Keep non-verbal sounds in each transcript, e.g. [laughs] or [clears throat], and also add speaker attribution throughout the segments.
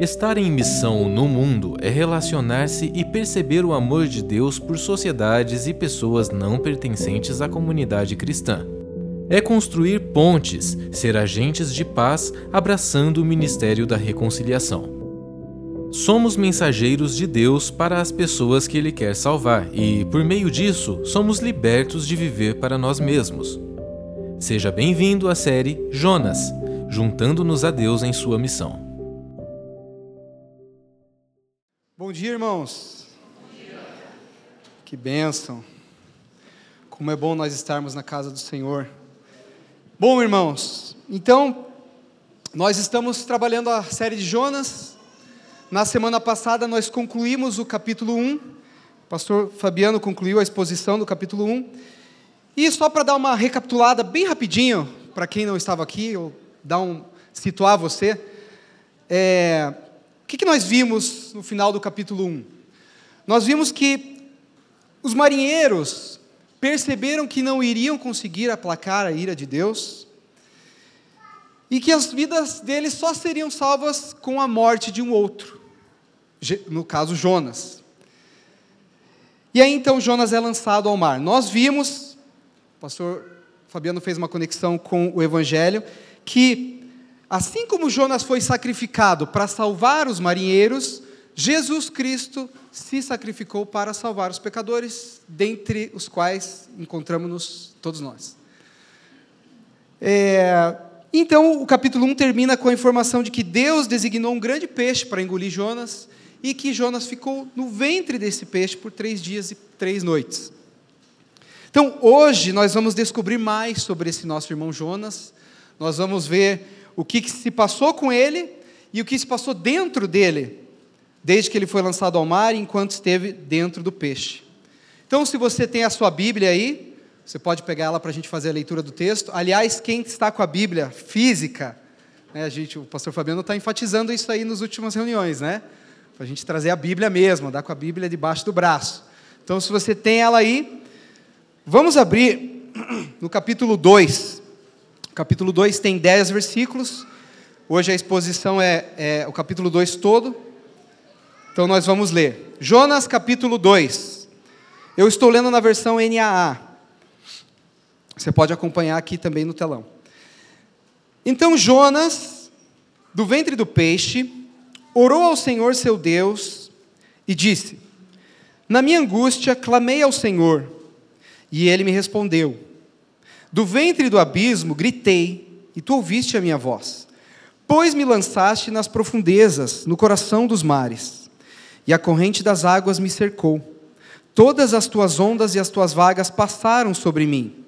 Speaker 1: Estar em missão no mundo é relacionar-se e perceber o amor de Deus por sociedades e pessoas não pertencentes à comunidade cristã. É construir pontes, ser agentes de paz, abraçando o ministério da reconciliação. Somos mensageiros de Deus para as pessoas que Ele quer salvar e, por meio disso, somos libertos de viver para nós mesmos. Seja bem-vindo à série Jonas, juntando-nos a Deus em sua missão.
Speaker 2: Bom dia, irmãos. Bom dia. Que bênção. Como é bom nós estarmos na casa do Senhor. Bom, irmãos, então, nós estamos trabalhando a série de Jonas. Na semana passada nós concluímos o capítulo 1. O pastor Fabiano concluiu a exposição do capítulo 1. E só para dar uma recapitulada bem rapidinho, para quem não estava aqui, ou dar um, situar você, é, que, que nós vimos no final do capítulo 1? Nós vimos que os marinheiros perceberam que não iriam conseguir aplacar a ira de Deus e que as vidas deles só seriam salvas com a morte de um outro, no caso Jonas. E aí então Jonas é lançado ao mar. Nós vimos, o pastor Fabiano fez uma conexão com o evangelho, que assim como Jonas foi sacrificado para salvar os marinheiros, Jesus Cristo se sacrificou para salvar os pecadores, dentre os quais encontramos-nos todos nós. É, então, o capítulo 1 termina com a informação de que Deus designou um grande peixe para engolir Jonas e que Jonas ficou no ventre desse peixe por três dias e três noites. Então, hoje nós vamos descobrir mais sobre esse nosso irmão Jonas, nós vamos ver o que, que se passou com ele e o que se passou dentro dele desde que ele foi lançado ao mar, enquanto esteve dentro do peixe. Então, se você tem a sua Bíblia aí, você pode pegar ela para a gente fazer a leitura do texto. Aliás, quem está com a Bíblia física, né, a gente, o pastor Fabiano está enfatizando isso aí nas últimas reuniões, né? Para a gente trazer a Bíblia mesmo, andar com a Bíblia debaixo do braço. Então, se você tem ela aí, vamos abrir [clears throat] no capítulo 2. Capítulo 2 tem 10 versículos. Hoje a exposição é, é o capítulo 2 todo. Então nós vamos ler. Jonas capítulo 2. Eu estou lendo na versão NAA. Você pode acompanhar aqui também no telão. Então Jonas, do ventre do peixe, orou ao Senhor seu Deus e disse: Na minha angústia clamei ao Senhor, e ele me respondeu. Do ventre do abismo gritei, e tu ouviste a minha voz. Pois me lançaste nas profundezas, no coração dos mares e a corrente das águas me cercou. Todas as tuas ondas e as tuas vagas passaram sobre mim.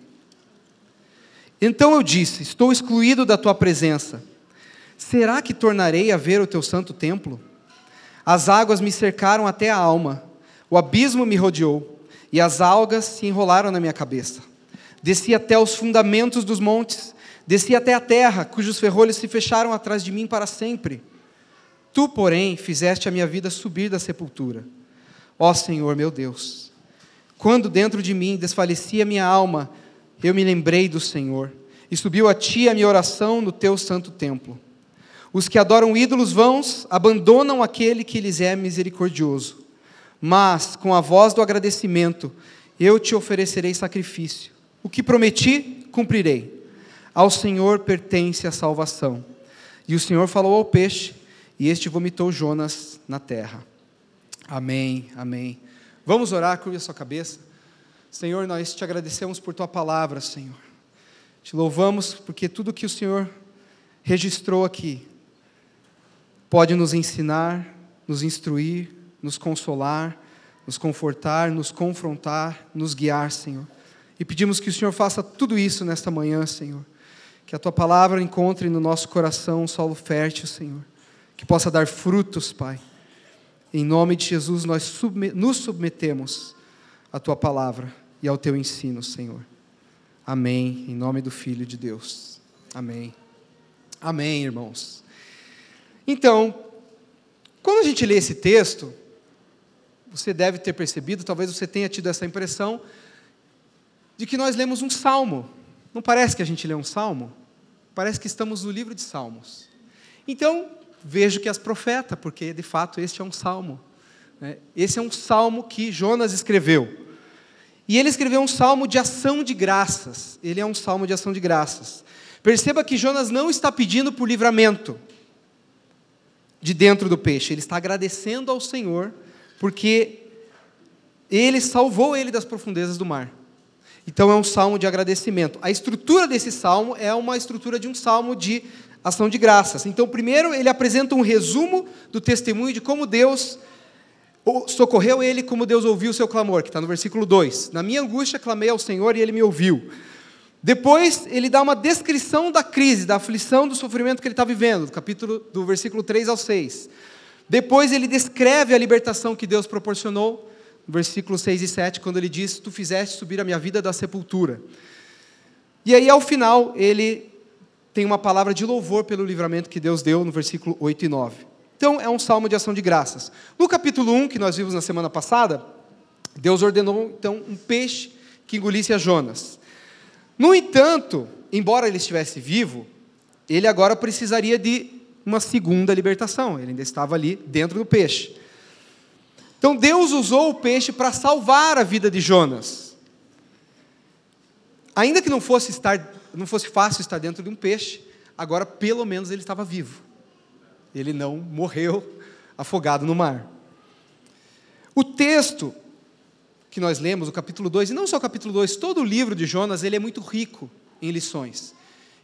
Speaker 2: Então eu disse: Estou excluído da tua presença. Será que tornarei a ver o teu santo templo? As águas me cercaram até a alma, o abismo me rodeou, e as algas se enrolaram na minha cabeça. Desci até os fundamentos dos montes, desci até a terra, cujos ferrolhos se fecharam atrás de mim para sempre. Tu, porém, fizeste a minha vida subir da sepultura. Ó Senhor meu Deus, quando dentro de mim desfalecia minha alma, eu me lembrei do Senhor, e subiu a ti a minha oração no teu santo templo. Os que adoram ídolos vãos abandonam aquele que lhes é misericordioso. Mas, com a voz do agradecimento, eu te oferecerei sacrifício. O que prometi, cumprirei. Ao Senhor pertence a salvação. E o Senhor falou ao peixe, e este vomitou Jonas na terra. Amém, amém. Vamos orar, curva a sua cabeça. Senhor, nós te agradecemos por tua palavra, Senhor. Te louvamos porque tudo que o Senhor registrou aqui pode nos ensinar, nos instruir, nos consolar, nos confortar, nos confrontar, nos guiar, Senhor. E pedimos que o Senhor faça tudo isso nesta manhã, Senhor. Que a tua palavra encontre no nosso coração um solo fértil, Senhor que possa dar frutos, Pai. Em nome de Jesus, nós nos submetemos à tua palavra e ao teu ensino, Senhor. Amém. Em nome do Filho de Deus. Amém. Amém, irmãos. Então, quando a gente lê esse texto, você deve ter percebido, talvez você tenha tido essa impressão, de que nós lemos um salmo. Não parece que a gente lê um salmo? Parece que estamos no livro de Salmos. Então, vejo que és profeta, porque de fato este é um salmo. Né? Esse é um salmo que Jonas escreveu. E ele escreveu um salmo de ação de graças. Ele é um salmo de ação de graças. Perceba que Jonas não está pedindo por livramento de dentro do peixe, ele está agradecendo ao Senhor, porque ele salvou ele das profundezas do mar. Então é um salmo de agradecimento. A estrutura desse salmo é uma estrutura de um salmo de ação de graças. Então, primeiro, ele apresenta um resumo do testemunho de como Deus socorreu ele, como Deus ouviu o seu clamor, que está no versículo 2. Na minha angústia clamei ao Senhor e ele me ouviu. Depois, ele dá uma descrição da crise, da aflição, do sofrimento que ele está vivendo, do capítulo do versículo 3 ao 6. Depois, ele descreve a libertação que Deus proporcionou, no versículo 6 e 7, quando ele diz: Tu fizeste subir a minha vida da sepultura. E aí, ao final, ele tem uma palavra de louvor pelo livramento que Deus deu, no versículo 8 e 9. Então, é um salmo de ação de graças. No capítulo 1, que nós vimos na semana passada, Deus ordenou então um peixe que engolisse a Jonas. No entanto, embora ele estivesse vivo, ele agora precisaria de uma segunda libertação. Ele ainda estava ali dentro do peixe. Então Deus usou o peixe para salvar a vida de Jonas. Ainda que não fosse estar, não fosse fácil estar dentro de um peixe, agora pelo menos ele estava vivo. Ele não morreu afogado no mar. O texto que nós lemos, o capítulo 2, e não só o capítulo 2, todo o livro de Jonas, ele é muito rico em lições.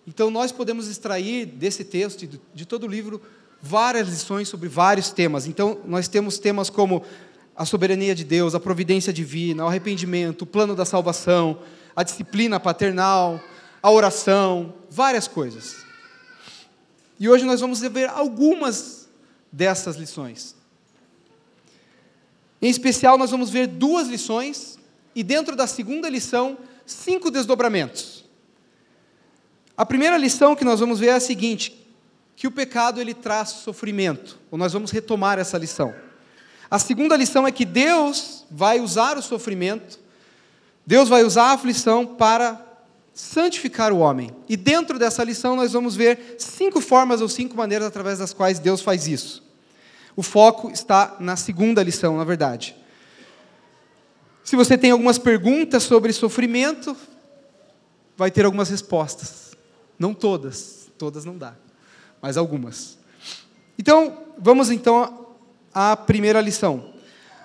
Speaker 2: Então nós podemos extrair desse texto, de, de todo o livro, várias lições sobre vários temas. Então nós temos temas como a soberania de Deus, a providência divina, o arrependimento, o plano da salvação, a disciplina paternal, a oração, várias coisas. E hoje nós vamos ver algumas dessas lições. Em especial, nós vamos ver duas lições e, dentro da segunda lição, cinco desdobramentos. A primeira lição que nós vamos ver é a seguinte: que o pecado ele traz sofrimento. Ou nós vamos retomar essa lição. A segunda lição é que Deus vai usar o sofrimento, Deus vai usar a aflição para santificar o homem. E dentro dessa lição nós vamos ver cinco formas ou cinco maneiras através das quais Deus faz isso. O foco está na segunda lição, na verdade. Se você tem algumas perguntas sobre sofrimento, vai ter algumas respostas. Não todas, todas não dá, mas algumas. Então, vamos então à primeira lição.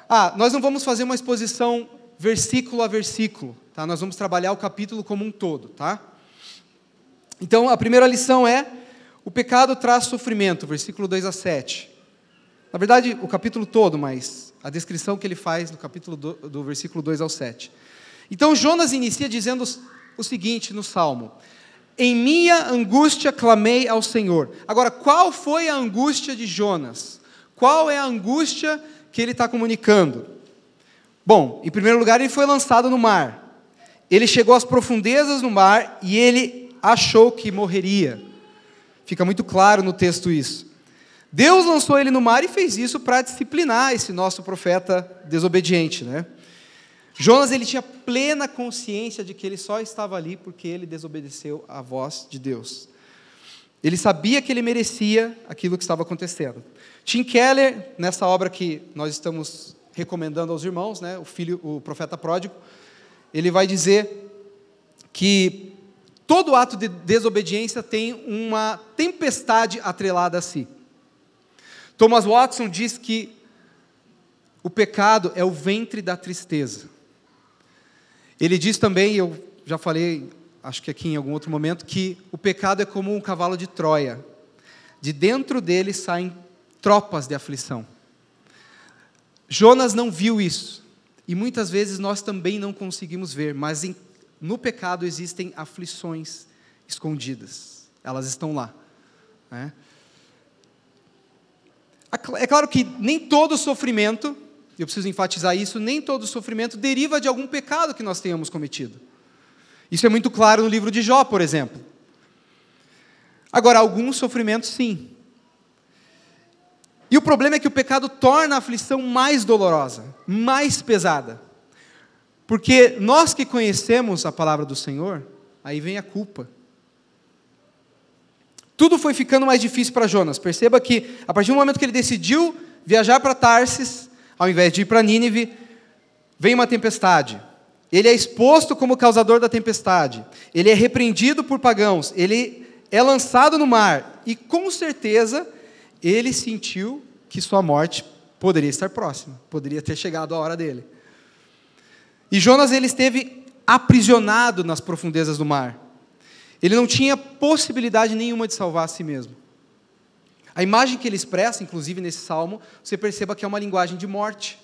Speaker 2: Ah, nós não vamos fazer uma exposição versículo a versículo. Tá? Nós vamos trabalhar o capítulo como um todo. Tá? Então, a primeira lição é: o pecado traz sofrimento, versículo 2 a 7. Na verdade, o capítulo todo, mas a descrição que ele faz no capítulo do, do versículo 2 ao 7. Então, Jonas inicia dizendo o seguinte no salmo: Em minha angústia clamei ao Senhor. Agora, qual foi a angústia de Jonas? Qual é a angústia que ele está comunicando? Bom, em primeiro lugar, ele foi lançado no mar. Ele chegou às profundezas do mar e ele achou que morreria. Fica muito claro no texto isso. Deus lançou ele no mar e fez isso para disciplinar esse nosso profeta desobediente, né? Jonas ele tinha plena consciência de que ele só estava ali porque ele desobedeceu à voz de Deus. Ele sabia que ele merecia aquilo que estava acontecendo. Tim Keller, nessa obra que nós estamos recomendando aos irmãos, né, o filho, o profeta pródigo, ele vai dizer que todo ato de desobediência tem uma tempestade atrelada a si. Thomas Watson diz que o pecado é o ventre da tristeza. Ele diz também, eu já falei, acho que aqui em algum outro momento, que o pecado é como um cavalo de Troia. De dentro dele saem tropas de aflição. Jonas não viu isso. E muitas vezes nós também não conseguimos ver, mas em, no pecado existem aflições escondidas. Elas estão lá. Né? É claro que nem todo sofrimento, eu preciso enfatizar isso, nem todo sofrimento deriva de algum pecado que nós tenhamos cometido. Isso é muito claro no livro de Jó, por exemplo. Agora, alguns sofrimentos sim. E o problema é que o pecado torna a aflição mais dolorosa, mais pesada. Porque nós que conhecemos a palavra do Senhor, aí vem a culpa. tudo foi ficando mais difícil para Jonas. Perceba que, a partir do momento que ele decidiu viajar para Tarsis, ao invés de ir para Nínive, vem uma tempestade. Ele é exposto como causador da tempestade. Ele é repreendido por pagãos. Ele é lançado no mar. E com certeza ele sentiu que sua morte poderia estar próxima, poderia ter chegado a hora dele. E Jonas ele esteve aprisionado nas profundezas do mar. Ele não tinha possibilidade nenhuma de salvar a si mesmo. A imagem que ele expressa, inclusive nesse salmo, você perceba que é uma linguagem de morte.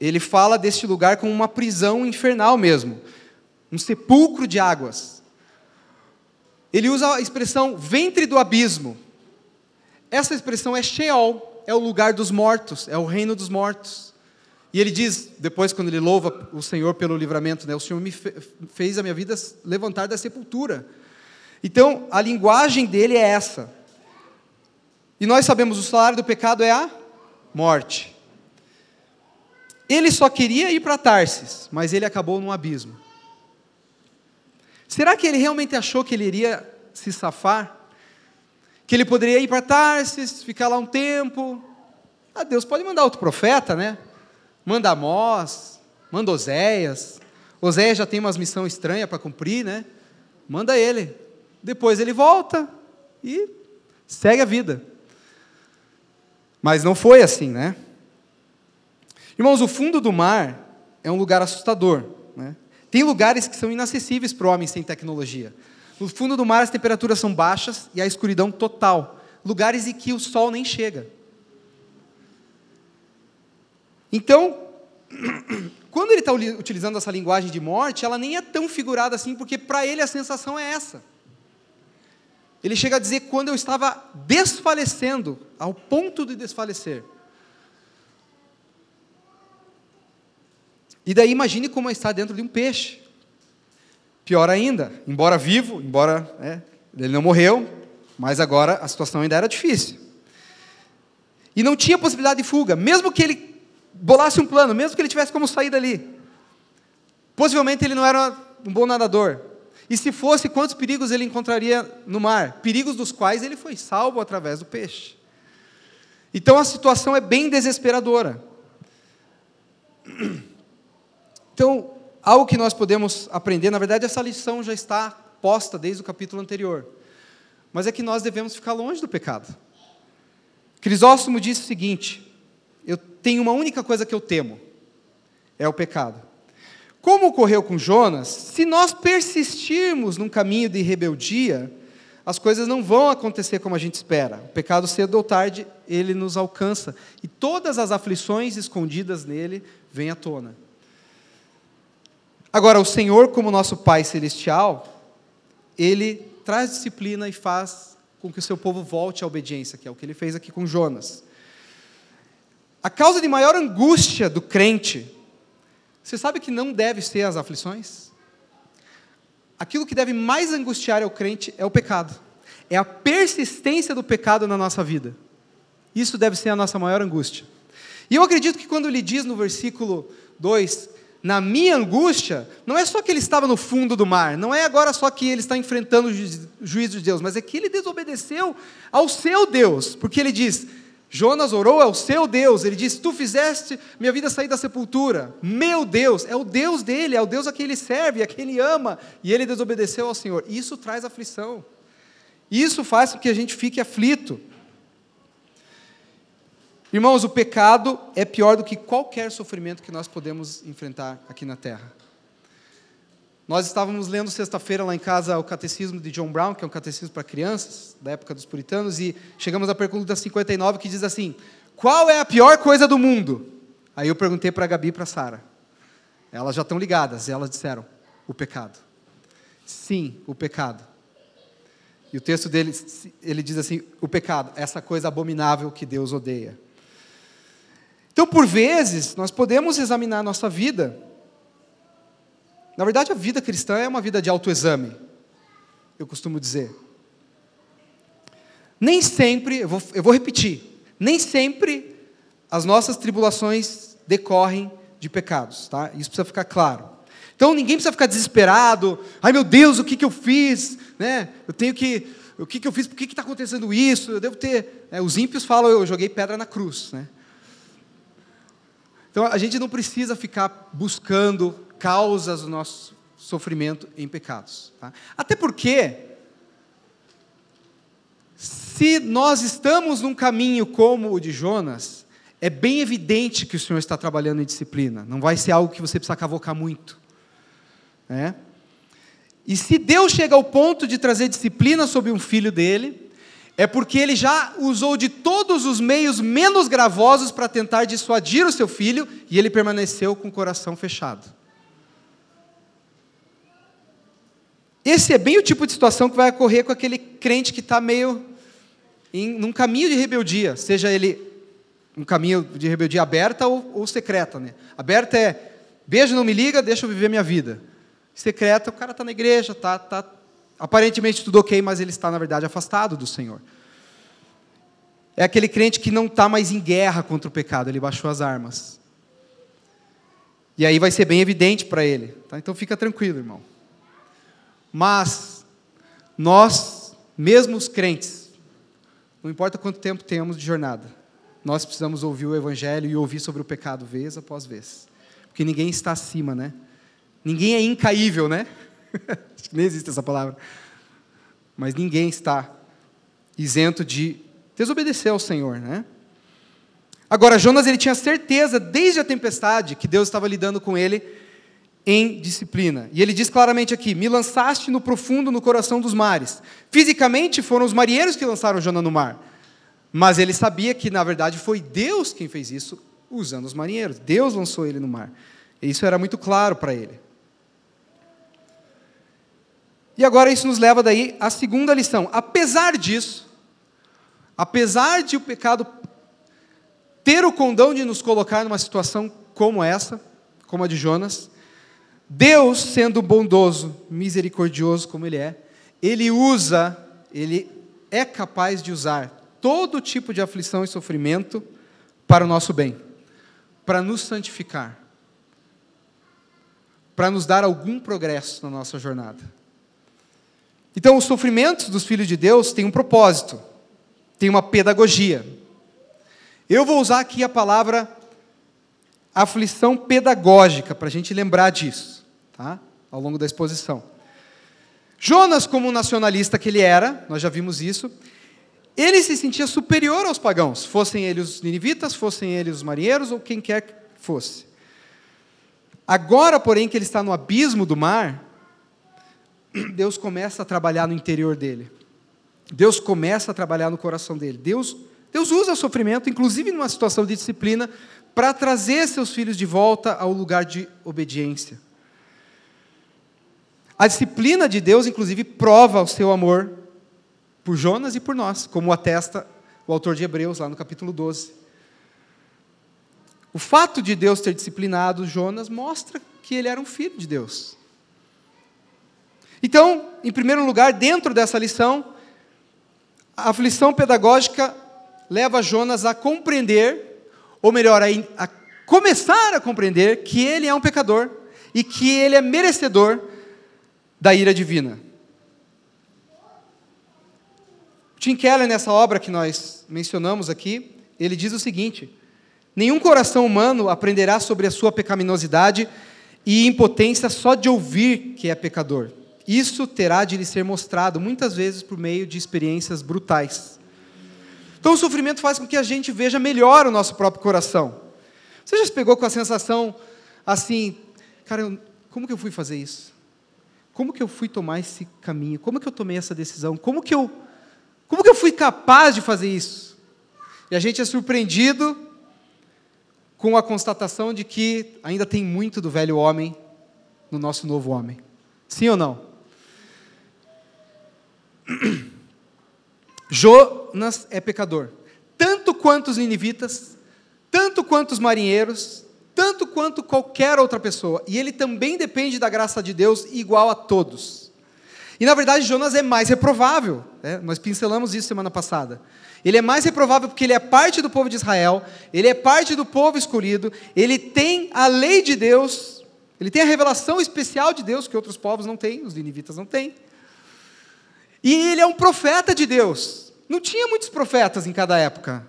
Speaker 2: Ele fala deste lugar como uma prisão infernal mesmo, um sepulcro de águas. Ele usa a expressão ventre do abismo. Essa expressão é Sheol, é o lugar dos mortos, é o reino dos mortos. E ele diz, depois, quando ele louva o Senhor pelo livramento, né, o Senhor me fez a minha vida levantar da sepultura. Então, a linguagem dele é essa. E nós sabemos, o salário do pecado é a morte. Ele só queria ir para Tarsis, mas ele acabou num abismo. Será que ele realmente achou que ele iria se safar? Que ele poderia ir para Tarsis, ficar lá um tempo? Ah, Deus pode mandar outro profeta, né? manda Amós, manda Oséias. Oséias já tem umas missão estranha para cumprir, né? Manda ele. Depois ele volta e segue a vida. Mas não foi assim, né? Irmãos, o fundo do mar é um lugar assustador. Né? Tem lugares que são inacessíveis para o homem sem tecnologia. No fundo do mar as temperaturas são baixas e a escuridão total. Lugares em que o sol nem chega. Então, [clears throat] quando ele está utilizando essa linguagem de morte, ela nem é tão figurada assim, porque para ele a sensação é essa. Ele chega a dizer quando eu estava desfalecendo, ao ponto de desfalecer. E daí imagine como é estar dentro de um peixe. Pior ainda, embora vivo, embora é, ele não morreu, mas agora a situação ainda era difícil. E não tinha possibilidade de fuga, mesmo que ele bolasse um plano, mesmo que ele tivesse como sair dali. Possivelmente ele não era um bom nadador. E se fosse, quantos perigos ele encontraria no mar? Perigos dos quais ele foi salvo através do peixe. Então a situação é bem desesperadora. Então, algo que nós podemos aprender, na verdade, essa lição já está posta desde o capítulo anterior, mas é que nós devemos ficar longe do pecado. Crisóstomo disse o seguinte: eu tenho uma única coisa que eu temo: é o pecado. Como ocorreu com Jonas, se nós persistirmos num caminho de rebeldia, as coisas não vão acontecer como a gente espera. O pecado, cedo ou tarde, ele nos alcança. E todas as aflições escondidas nele vêm à tona. Agora, o Senhor, como nosso Pai Celestial, ele traz disciplina e faz com que o seu povo volte à obediência, que é o que ele fez aqui com Jonas. A causa de maior angústia do crente, você sabe que não deve ser as aflições? Aquilo que deve mais angustiar o crente é o pecado. É a persistência do pecado na nossa vida. Isso deve ser a nossa maior angústia. E eu acredito que quando ele diz no versículo 2, na minha angústia, não é só que ele estava no fundo do mar, não é agora só que ele está enfrentando o juízo de Deus, mas é que ele desobedeceu ao seu Deus, porque ele diz: Jonas orou ao seu Deus, ele disse: Tu fizeste minha vida sair da sepultura. Meu Deus, é o Deus dele, é o Deus a quem ele serve, a quem ele ama, e ele desobedeceu ao Senhor. Isso traz aflição, isso faz com que a gente fique aflito. Irmãos, o pecado é pior do que qualquer sofrimento que nós podemos enfrentar aqui na terra. Nós estávamos lendo sexta-feira lá em casa o catecismo de John Brown, que é um catecismo para crianças, da época dos puritanos, e chegamos à pergunta 59 que diz assim: Qual é a pior coisa do mundo? Aí eu perguntei para a Gabi e para a Sara. Elas já estão ligadas, e elas disseram: O pecado. Sim, o pecado. E o texto dele, ele diz assim: O pecado, essa coisa abominável que Deus odeia. Então, por vezes, nós podemos examinar a nossa vida na verdade, a vida cristã é uma vida de autoexame, eu costumo dizer. Nem sempre, eu vou, eu vou repetir, nem sempre as nossas tribulações decorrem de pecados, tá? Isso precisa ficar claro. Então ninguém precisa ficar desesperado. Ai meu Deus, o que, que eu fiz? Né? Eu tenho que o que, que eu fiz, por que está acontecendo isso? Eu devo ter. É, os ímpios falam, eu joguei pedra na cruz. Né? Então a gente não precisa ficar buscando causas do nosso sofrimento em pecados. Tá? Até porque, se nós estamos num caminho como o de Jonas, é bem evidente que o Senhor está trabalhando em disciplina. Não vai ser algo que você precisa cavocar muito. Né? E se Deus chega ao ponto de trazer disciplina sobre um filho dele, é porque ele já usou de todos os meios menos gravosos para tentar dissuadir o seu filho e ele permaneceu com o coração fechado. Esse é bem o tipo de situação que vai ocorrer com aquele crente que está meio em num caminho de rebeldia, seja ele um caminho de rebeldia aberta ou, ou secreta. Né? Aberta é beijo, não me liga, deixa eu viver minha vida secreta, o cara está na igreja, está tá, aparentemente tudo ok, mas ele está, na verdade, afastado do Senhor. É aquele crente que não está mais em guerra contra o pecado, ele baixou as armas. E aí vai ser bem evidente para ele. Tá? Então fica tranquilo, irmão. Mas, nós, mesmo os crentes, não importa quanto tempo tenhamos de jornada, nós precisamos ouvir o Evangelho e ouvir sobre o pecado vez após vez. Porque ninguém está acima, né? Ninguém é incaível, né? [laughs] Acho que nem existe essa palavra. Mas ninguém está isento de desobedecer ao Senhor, né? Agora, Jonas ele tinha certeza, desde a tempestade, que Deus estava lidando com ele em disciplina. E ele diz claramente aqui: Me lançaste no profundo, no coração dos mares. Fisicamente, foram os marinheiros que lançaram Jonas no mar. Mas ele sabia que, na verdade, foi Deus quem fez isso, usando os marinheiros. Deus lançou ele no mar. E isso era muito claro para ele. E agora isso nos leva daí à segunda lição. Apesar disso, apesar de o pecado ter o condão de nos colocar numa situação como essa, como a de Jonas, Deus, sendo bondoso, misericordioso como Ele é, Ele usa, Ele é capaz de usar todo tipo de aflição e sofrimento para o nosso bem, para nos santificar, para nos dar algum progresso na nossa jornada. Então, os sofrimentos dos filhos de Deus têm um propósito, têm uma pedagogia. Eu vou usar aqui a palavra aflição pedagógica, para a gente lembrar disso, tá? ao longo da exposição. Jonas, como nacionalista que ele era, nós já vimos isso, ele se sentia superior aos pagãos, fossem eles os ninivitas, fossem eles os marinheiros ou quem quer que fosse. Agora, porém, que ele está no abismo do mar, [clears throat] Deus começa a trabalhar no interior dele. Deus começa a trabalhar no coração dele. Deus, Deus usa o sofrimento, inclusive numa situação de disciplina, para trazer seus filhos de volta ao lugar de obediência. A disciplina de Deus, inclusive, prova o seu amor por Jonas e por nós, como atesta o autor de Hebreus, lá no capítulo 12. O fato de Deus ter disciplinado Jonas mostra que ele era um filho de Deus. Então, em primeiro lugar, dentro dessa lição, a aflição pedagógica leva Jonas a compreender, ou melhor, a, a começar a compreender que ele é um pecador e que ele é merecedor da ira divina. Tim Keller, nessa obra que nós mencionamos aqui, ele diz o seguinte: Nenhum coração humano aprenderá sobre a sua pecaminosidade e impotência só de ouvir que é pecador. Isso terá de lhe ser mostrado muitas vezes por meio de experiências brutais. Então o sofrimento faz com que a gente veja melhor o nosso próprio coração. Você já se pegou com a sensação assim, cara, como que eu fui fazer isso? Como que eu fui tomar esse caminho? Como que eu tomei essa decisão? Como que eu, como que eu fui capaz de fazer isso? E a gente é surpreendido com a constatação de que ainda tem muito do velho homem no nosso novo homem. Sim ou não? [clears throat] Jonas é pecador, tanto quanto os ninivitas, tanto quanto os marinheiros, tanto quanto qualquer outra pessoa. E ele também depende da graça de Deus igual a todos. E na verdade, Jonas é mais reprovável. Né? Nós pincelamos isso semana passada. Ele é mais reprovável porque ele é parte do povo de Israel, ele é parte do povo escolhido, ele tem a lei de Deus, ele tem a revelação especial de Deus que outros povos não têm, os ninivitas não têm. E ele é um profeta de Deus. Não tinha muitos profetas em cada época.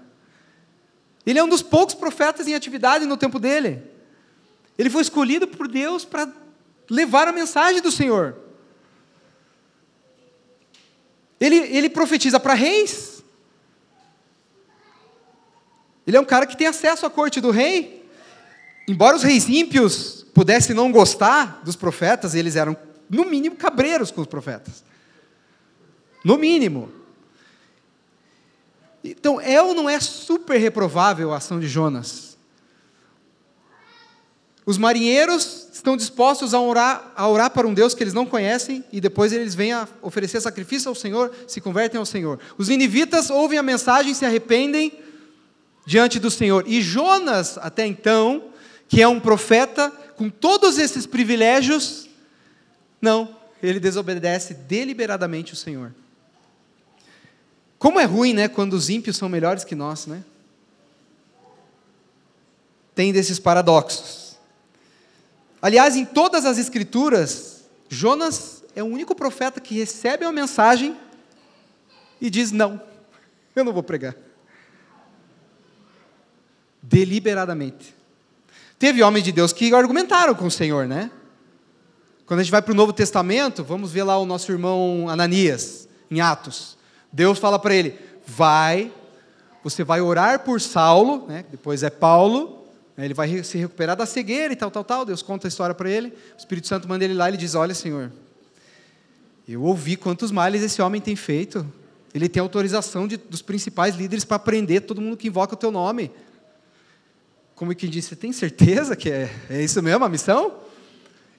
Speaker 2: Ele é um dos poucos profetas em atividade no tempo dele. Ele foi escolhido por Deus para levar a mensagem do Senhor. Ele, ele profetiza para reis. Ele é um cara que tem acesso à corte do rei. Embora os reis ímpios pudessem não gostar dos profetas, eles eram, no mínimo, cabreiros com os profetas. No mínimo. Então, é ou não é super reprovável a ação de Jonas? Os marinheiros estão dispostos a orar, a orar para um Deus que eles não conhecem e depois eles vêm a oferecer sacrifício ao Senhor, se convertem ao Senhor. Os ninivitas ouvem a mensagem e se arrependem diante do Senhor. E Jonas, até então, que é um profeta com todos esses privilégios, não, ele desobedece deliberadamente o Senhor. Como é ruim, né, quando os ímpios são melhores que nós, né? Tem desses paradoxos. Aliás, em todas as escrituras, Jonas é o único profeta que recebe uma mensagem e diz: Não, eu não vou pregar. Deliberadamente. Teve homens de Deus que argumentaram com o Senhor, né? Quando a gente vai para o Novo Testamento, vamos ver lá o nosso irmão Ananias, em Atos. Deus fala para ele: vai, você vai orar por Saulo, né? depois é Paulo, né? ele vai se recuperar da cegueira e tal, tal, tal. Deus conta a história para ele. O Espírito Santo manda ele lá e ele diz: Olha, Senhor, eu ouvi quantos males esse homem tem feito. Ele tem autorização de, dos principais líderes para prender todo mundo que invoca o teu nome. Como quem disse, você tem certeza que é, é isso mesmo a missão?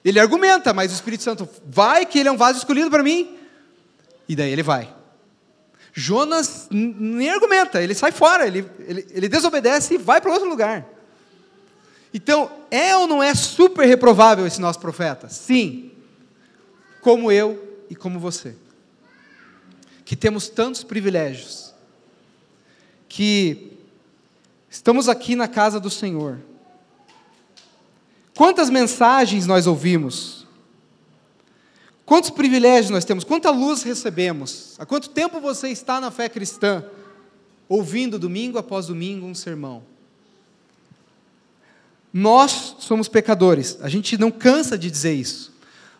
Speaker 2: Ele argumenta, mas o Espírito Santo vai que ele é um vaso escolhido para mim. E daí ele vai. Jonas nem argumenta, ele sai fora, ele, ele, ele desobedece e vai para outro lugar. Então, é ou não é super reprovável esse nosso profeta? Sim. Como eu e como você. Que temos tantos privilégios. Que estamos aqui na casa do Senhor. Quantas mensagens nós ouvimos? Quantos privilégios nós temos? Quanta luz recebemos? Há quanto tempo você está na fé cristã, ouvindo domingo após domingo um sermão? Nós somos pecadores, a gente não cansa de dizer isso.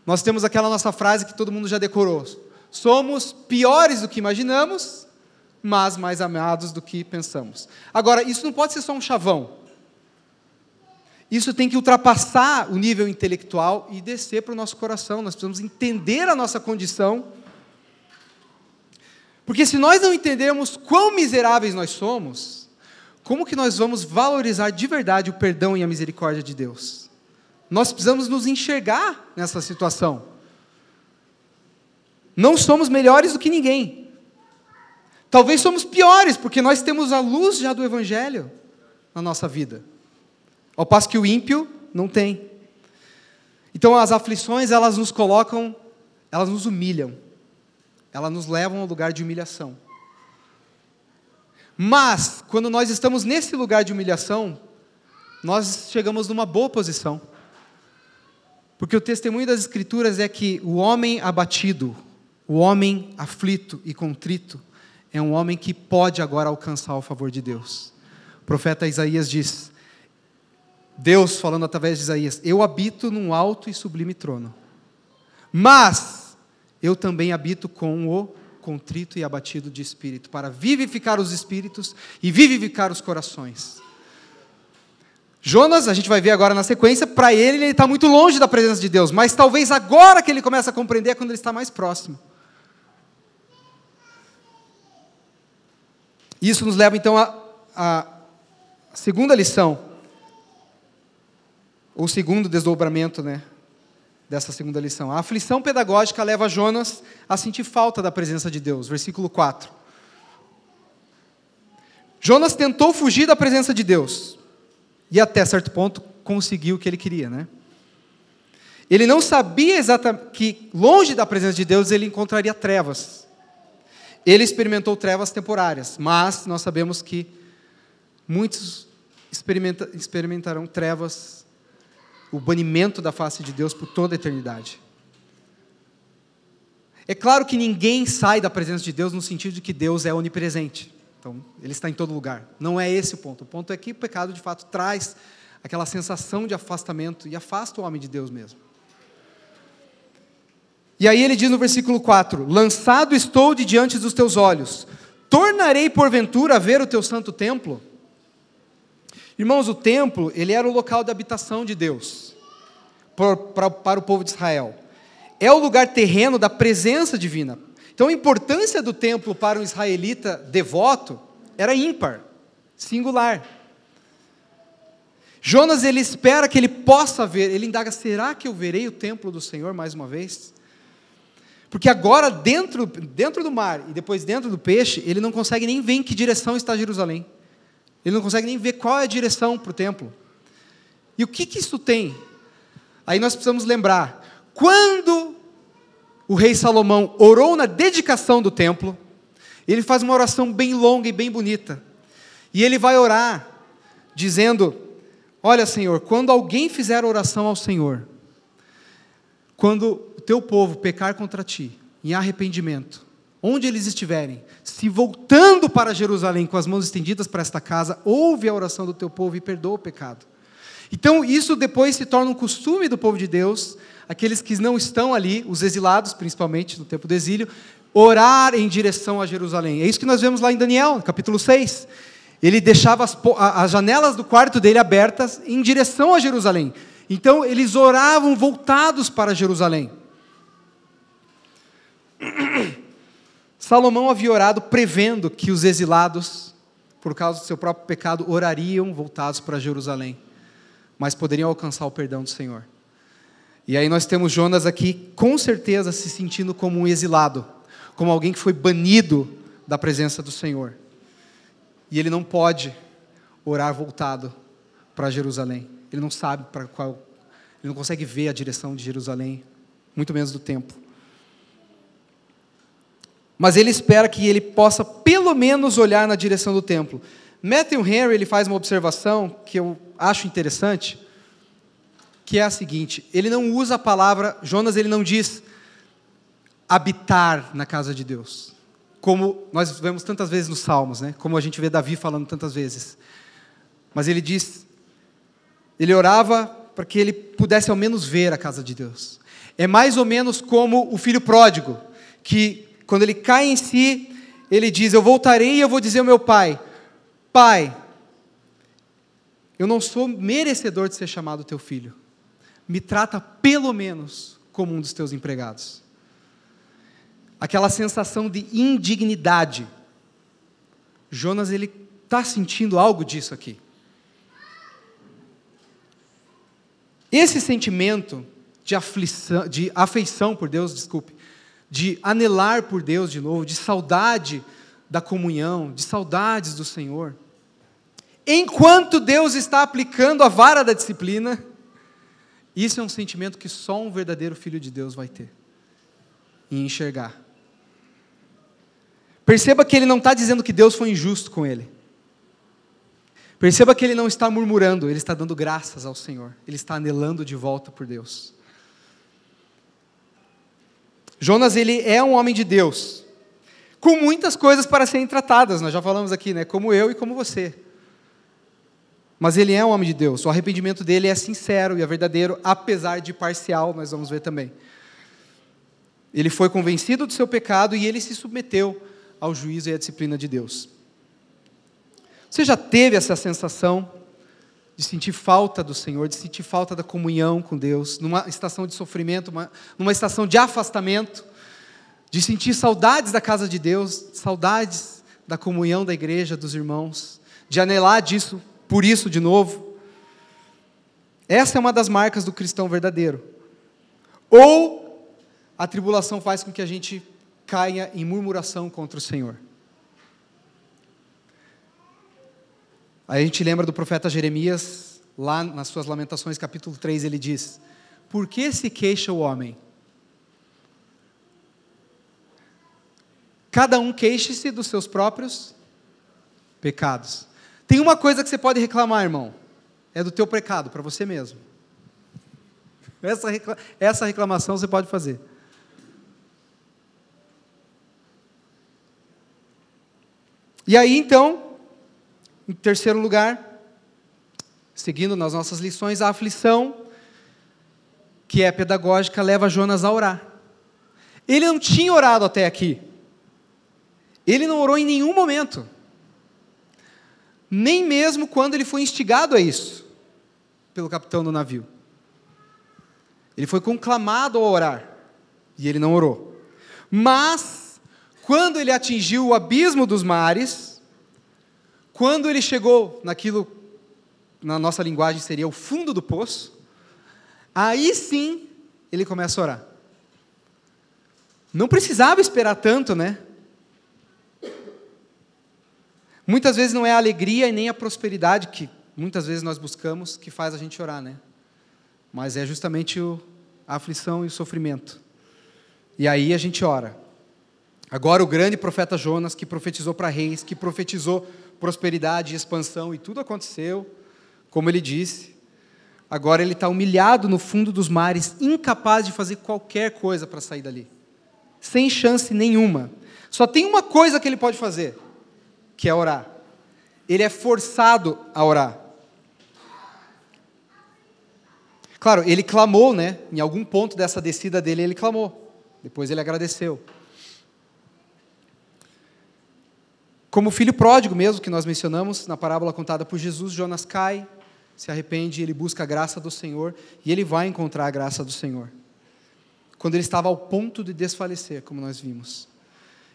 Speaker 2: Nós temos aquela nossa frase que todo mundo já decorou: somos piores do que imaginamos, mas mais amados do que pensamos. Agora, isso não pode ser só um chavão. Isso tem que ultrapassar o nível intelectual e descer para o nosso coração. Nós precisamos entender a nossa condição. Porque se nós não entendermos quão miseráveis nós somos, como que nós vamos valorizar de verdade o perdão e a misericórdia de Deus? Nós precisamos nos enxergar nessa situação. Não somos melhores do que ninguém. Talvez somos piores, porque nós temos a luz já do Evangelho na nossa vida. Ao passo que o ímpio não tem. Então as aflições, elas nos colocam, elas nos humilham. Elas nos levam ao lugar de humilhação. Mas, quando nós estamos nesse lugar de humilhação, nós chegamos numa boa posição. Porque o testemunho das Escrituras é que o homem abatido, o homem aflito e contrito, é um homem que pode agora alcançar o favor de Deus. O profeta Isaías diz: Deus falando através de Isaías: Eu habito num alto e sublime trono, mas eu também habito com o contrito e abatido de espírito, para vivificar os espíritos e vivificar os corações. Jonas, a gente vai ver agora na sequência, para ele, ele está muito longe da presença de Deus, mas talvez agora que ele começa a compreender é quando ele está mais próximo. Isso nos leva então à segunda lição o segundo desdobramento né, dessa segunda lição. A aflição pedagógica leva Jonas a sentir falta da presença de Deus. Versículo 4. Jonas tentou fugir da presença de Deus. E até certo ponto conseguiu o que ele queria, né? Ele não sabia exatamente que longe da presença de Deus ele encontraria trevas. Ele experimentou trevas temporárias, mas nós sabemos que muitos experimenta, experimentarão trevas o banimento da face de Deus por toda a eternidade. É claro que ninguém sai da presença de Deus no sentido de que Deus é onipresente. Então, ele está em todo lugar. Não é esse o ponto. O ponto é que o pecado, de fato, traz aquela sensação de afastamento e afasta o homem de Deus mesmo. E aí ele diz no versículo 4: Lançado estou de diante dos teus olhos, tornarei porventura a ver o teu santo templo? Irmãos, o templo, ele era o local de habitação de Deus para, para, o povo de Israel. É o lugar terreno da presença divina. Então a importância do templo para um israelita devoto era ímpar, singular. Jonas ele espera que ele possa ver, ele indaga: será que eu verei o templo do Senhor mais uma vez? Porque agora, dentro, dentro do mar e depois dentro do peixe, ele não consegue nem ver em que direção está Jerusalém. Ele não consegue nem ver qual é a direção para o templo. E o que, que isso tem? Aí nós precisamos lembrar: quando o rei Salomão orou na dedicação do templo, ele faz uma oração bem longa e bem bonita. E ele vai orar, dizendo: Olha, Senhor, quando alguém fizer oração ao Senhor, quando o teu povo pecar contra ti, em arrependimento, onde eles estiverem, se voltando para Jerusalém com as mãos estendidas para esta casa, ouve a oração do teu povo e perdoa o pecado. Então, isso depois se torna um costume do povo de Deus, aqueles que não estão ali, os exilados, principalmente no tempo do exílio, orar em direção a Jerusalém. É isso que nós vemos lá em Daniel, capítulo 6. Ele deixava as, as janelas do quarto dele abertas em direção a Jerusalém. Então, eles oravam voltados para Jerusalém. [coughs] Salomão havia orado prevendo que os exilados, por causa do seu próprio pecado, orariam voltados para Jerusalém, mas poderiam alcançar o perdão do Senhor. E aí nós temos Jonas aqui, com certeza, se sentindo como um exilado, como alguém que foi banido da presença do Senhor. E ele não pode orar voltado para Jerusalém. Ele não sabe para qual, ele não consegue ver a direção de Jerusalém, muito menos do templo. Mas ele espera que ele possa pelo menos olhar na direção do templo. Matthew Henry ele faz uma observação que eu acho interessante, que é a seguinte: ele não usa a palavra Jonas, ele não diz habitar na casa de Deus, como nós vemos tantas vezes nos Salmos, né? Como a gente vê Davi falando tantas vezes. Mas ele diz, ele orava para que ele pudesse ao menos ver a casa de Deus. É mais ou menos como o filho pródigo, que quando ele cai em si, ele diz: Eu voltarei e eu vou dizer ao meu pai: Pai, eu não sou merecedor de ser chamado teu filho. Me trata pelo menos como um dos teus empregados. Aquela sensação de indignidade. Jonas ele está sentindo algo disso aqui. Esse sentimento de aflição, de afeição por Deus, desculpe, de anelar por Deus de novo, de saudade da comunhão, de saudades do Senhor. Enquanto Deus está aplicando a vara da disciplina, isso é um sentimento que só um verdadeiro filho de Deus vai ter e enxergar. Perceba que ele não está dizendo que Deus foi injusto com ele. Perceba que ele não está murmurando, ele está dando graças ao Senhor, ele está anelando de volta por Deus. Jonas ele é um homem de Deus, com muitas coisas para serem tratadas, nós já falamos aqui, né? Como eu e como você. Mas ele é um homem de Deus. O arrependimento dele é sincero e é verdadeiro, apesar de parcial, nós vamos ver também. Ele foi convencido do seu pecado e ele se submeteu ao juízo e à disciplina de Deus. Você já teve essa sensação de sentir falta do Senhor, de sentir falta da comunhão com Deus, numa estação de sofrimento, uma, numa estação de afastamento, de sentir saudades da casa de Deus, saudades da comunhão da igreja, dos irmãos, de anelar disso, por isso de novo. Essa é uma das marcas do cristão verdadeiro. Ou a tribulação faz com que a gente caia em murmuração contra o Senhor. Aí a gente lembra do profeta Jeremias, lá nas suas Lamentações, capítulo 3, ele diz: Por que se queixa o homem? Cada um queixe-se dos seus próprios pecados. Tem uma coisa que você pode reclamar, irmão: é do teu pecado, para você mesmo. Essa, recla essa reclamação você pode fazer. E aí então, em terceiro lugar, seguindo nas nossas lições, a aflição, que é pedagógica, leva Jonas a orar. Ele não tinha orado até aqui. Ele não orou em nenhum momento. Nem mesmo quando ele foi instigado a isso pelo capitão do navio. Ele foi conclamado a orar e ele não orou. Mas, quando ele atingiu o abismo dos mares, quando ele chegou naquilo, na nossa linguagem seria o fundo do poço, aí sim ele começa a orar. Não precisava esperar tanto, né? Muitas vezes não é a alegria e nem a prosperidade que muitas vezes nós buscamos que faz a gente orar, né? Mas é justamente o, a aflição e o sofrimento. E aí a gente ora. Agora o grande profeta Jonas, que profetizou para reis, que profetizou prosperidade expansão, e tudo aconteceu, como ele disse. Agora ele está humilhado no fundo dos mares, incapaz de fazer qualquer coisa para sair dali. Sem chance nenhuma. Só tem uma coisa que ele pode fazer, que é orar. Ele é forçado a orar. Claro, ele clamou, né? Em algum ponto dessa descida dele, ele clamou. Depois ele agradeceu. Como o filho pródigo mesmo, que nós mencionamos na parábola contada por Jesus, Jonas cai, se arrepende, ele busca a graça do Senhor e ele vai encontrar a graça do Senhor. Quando ele estava ao ponto de desfalecer, como nós vimos.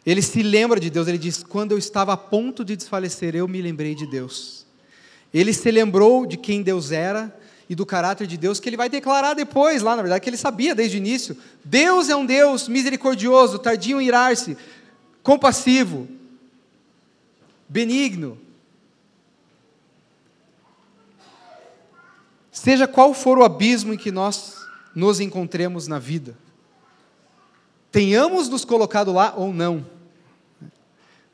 Speaker 2: Ele se lembra de Deus, ele diz: Quando eu estava a ponto de desfalecer, eu me lembrei de Deus. Ele se lembrou de quem Deus era e do caráter de Deus que ele vai declarar depois, lá na verdade, que ele sabia desde o início. Deus é um Deus misericordioso, tardio em irar-se, compassivo, benigno. Seja qual for o abismo em que nós nos encontremos na vida, tenhamos nos colocado lá ou não,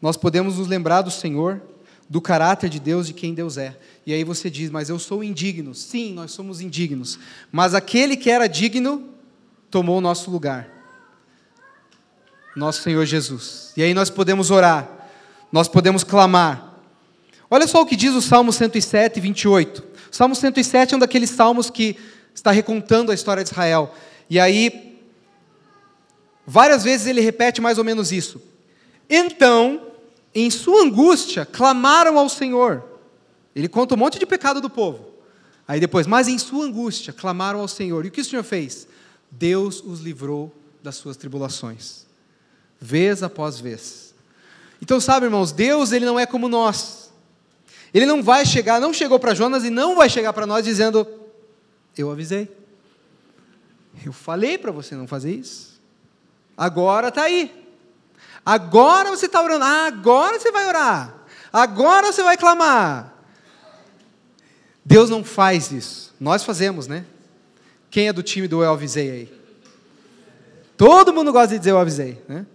Speaker 2: nós podemos nos lembrar do Senhor, do caráter de Deus, de quem Deus é. E aí você diz, mas eu sou indigno. Sim, nós somos indignos. Mas aquele que era digno tomou o nosso lugar. Nosso Senhor Jesus. E aí nós podemos orar, nós podemos clamar. Olha só o que diz o Salmo 107, 28. O Salmo 107 é um daqueles salmos que está recontando a história de Israel. E aí, várias vezes ele repete mais ou menos isso. Então, em sua angústia, clamaram ao Senhor. Ele conta um monte de pecado do povo. Aí depois, mas em sua angústia, clamaram ao Senhor. E o que o Senhor fez? Deus os livrou das suas tribulações, vez após vez. Então, sabe, irmãos, Deus ele não é como nós. Ele não vai chegar, não chegou para Jonas e não vai chegar para nós dizendo: Eu avisei. Eu falei para você não fazer isso. Agora está aí. Agora você está orando. Ah, agora você vai orar. Agora você vai clamar. Deus não faz isso. Nós fazemos, né? Quem é do time do eu avisei aí? Todo mundo gosta de dizer eu avisei, né?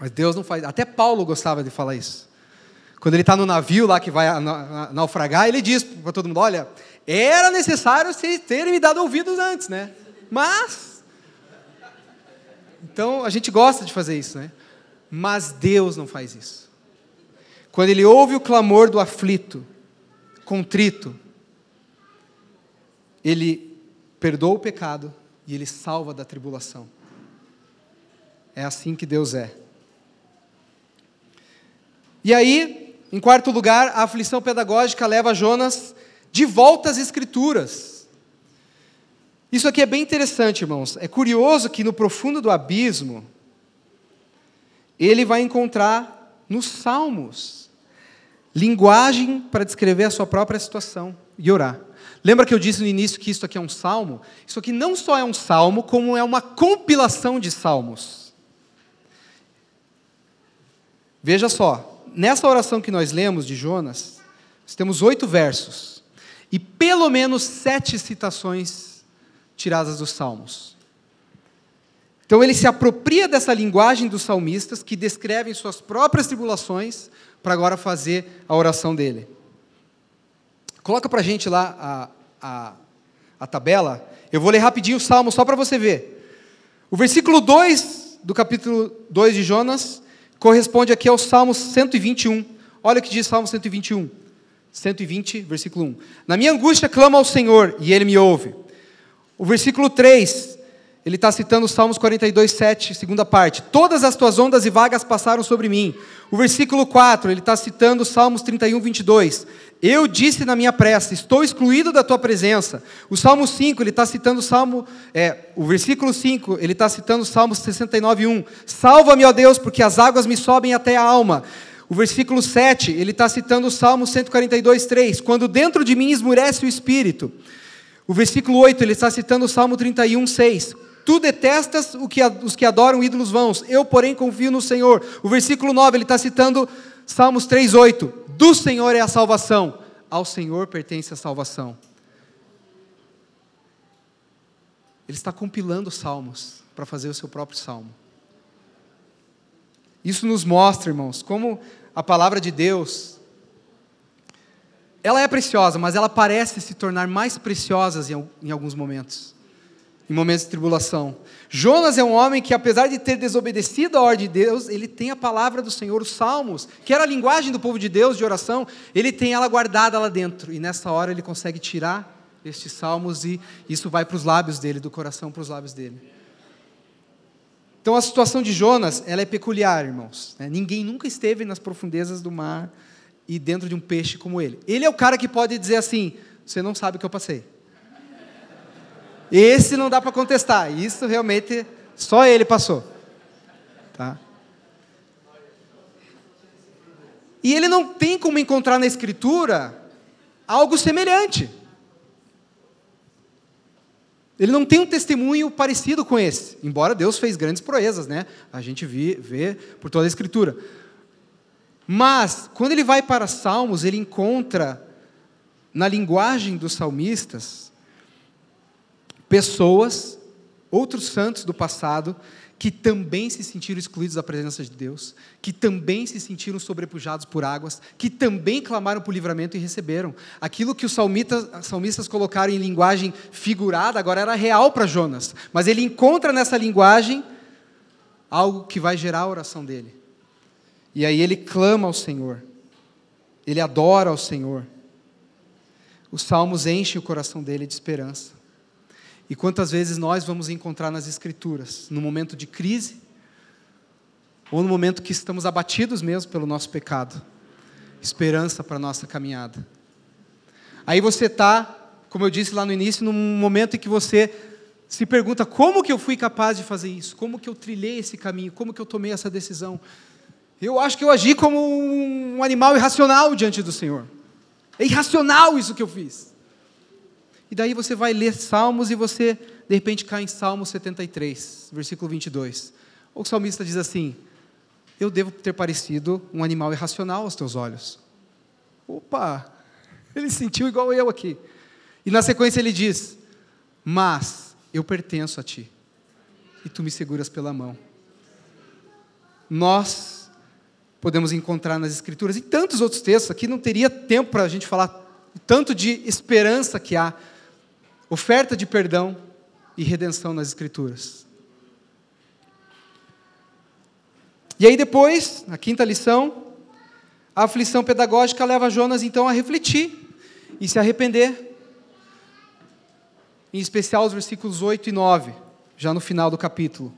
Speaker 2: Mas Deus não faz. Até Paulo gostava de falar isso. Quando ele está no navio lá que vai naufragar, ele diz para todo mundo: Olha, era necessário vocês terem me dado ouvidos antes, né? Mas. Então a gente gosta de fazer isso, né? Mas Deus não faz isso. Quando ele ouve o clamor do aflito, contrito, ele perdoa o pecado e ele salva da tribulação. É assim que Deus é. E aí, em quarto lugar, a aflição pedagógica leva Jonas de volta às Escrituras. Isso aqui é bem interessante, irmãos. É curioso que no profundo do abismo, ele vai encontrar nos Salmos linguagem para descrever a sua própria situação e orar. Lembra que eu disse no início que isso aqui é um salmo? Isso aqui não só é um salmo, como é uma compilação de salmos. Veja só, nessa oração que nós lemos de Jonas, nós temos oito versos e pelo menos sete citações tiradas dos salmos. Então ele se apropria dessa linguagem dos salmistas, que descrevem suas próprias tribulações, para agora fazer a oração dele. Coloca para a gente lá a, a, a tabela. Eu vou ler rapidinho o salmo só para você ver. O versículo 2 do capítulo 2 de Jonas corresponde aqui ao Salmo 121, Olha o que diz Salmo 121. 120, versículo 1. Na minha angústia clamo ao Senhor e ele me ouve. O versículo 3, ele está citando Salmos 42, 7, segunda parte. Todas as tuas ondas e vagas passaram sobre mim. O versículo 4, ele está citando Salmos 31, 22. Eu disse na minha pressa, estou excluído da tua presença. O Salmo 5, ele está citando Salmo, é, o versículo 5, ele está citando Salmos 69, 1. Salva-me, ó Deus, porque as águas me sobem até a alma. O versículo 7, ele está citando o Salmo 142, 3. Quando dentro de mim esmurece o espírito. O versículo 8, ele está citando o Salmo 31, 6. Tu detestas que, os que adoram ídolos vãos, eu, porém, confio no Senhor. O versículo 9, ele está citando Salmos 3,8: Do Senhor é a salvação, ao Senhor pertence a salvação. Ele está compilando salmos para fazer o seu próprio salmo. Isso nos mostra, irmãos, como a palavra de Deus ela é preciosa, mas ela parece se tornar mais preciosa em alguns momentos em momentos de tribulação. Jonas é um homem que, apesar de ter desobedecido a ordem de Deus, ele tem a palavra do Senhor, os salmos, que era a linguagem do povo de Deus de oração, ele tem ela guardada lá dentro. E nessa hora ele consegue tirar estes salmos e isso vai para os lábios dele, do coração para os lábios dele. Então a situação de Jonas, ela é peculiar, irmãos. Né? Ninguém nunca esteve nas profundezas do mar e dentro de um peixe como ele. Ele é o cara que pode dizer assim: você não sabe o que eu passei. Esse não dá para contestar. Isso realmente só ele passou. Tá? E ele não tem como encontrar na Escritura algo semelhante. Ele não tem um testemunho parecido com esse, embora Deus fez grandes proezas, né? A gente vê, vê por toda a Escritura. Mas, quando ele vai para Salmos, ele encontra, na linguagem dos salmistas, pessoas, outros santos do passado, que também se sentiram excluídos da presença de Deus, que também se sentiram sobrepujados por águas, que também clamaram por livramento e receberam. Aquilo que os salmistas, colocaram em linguagem figurada, agora era real para Jonas, mas ele encontra nessa linguagem algo que vai gerar a oração dele. E aí ele clama ao Senhor, ele adora ao Senhor. Os salmos enchem o coração dele de esperança. E quantas vezes nós vamos encontrar nas Escrituras, no momento de crise, ou no momento que estamos abatidos mesmo pelo nosso pecado, esperança para a nossa caminhada. Aí você está, como eu disse lá no início, num momento em que você se pergunta: como que eu fui capaz de fazer isso? Como que eu trilhei esse caminho? Como que eu tomei essa decisão? Eu acho que eu agi como um animal irracional diante do Senhor. É irracional isso que eu fiz. E daí você vai ler Salmos e você, de repente, cai em Salmo 73, versículo 22. O salmista diz assim: Eu devo ter parecido um animal irracional aos teus olhos. Opa! Ele sentiu igual eu aqui. E na sequência ele diz: Mas eu pertenço a ti, e tu me seguras pela mão. Nós podemos encontrar nas Escrituras e tantos outros textos, aqui não teria tempo para a gente falar tanto de esperança que há oferta de perdão e redenção nas Escrituras. E aí, depois, na quinta lição, a aflição pedagógica leva Jonas então a refletir e se arrepender. Em especial os versículos 8 e 9, já no final do capítulo.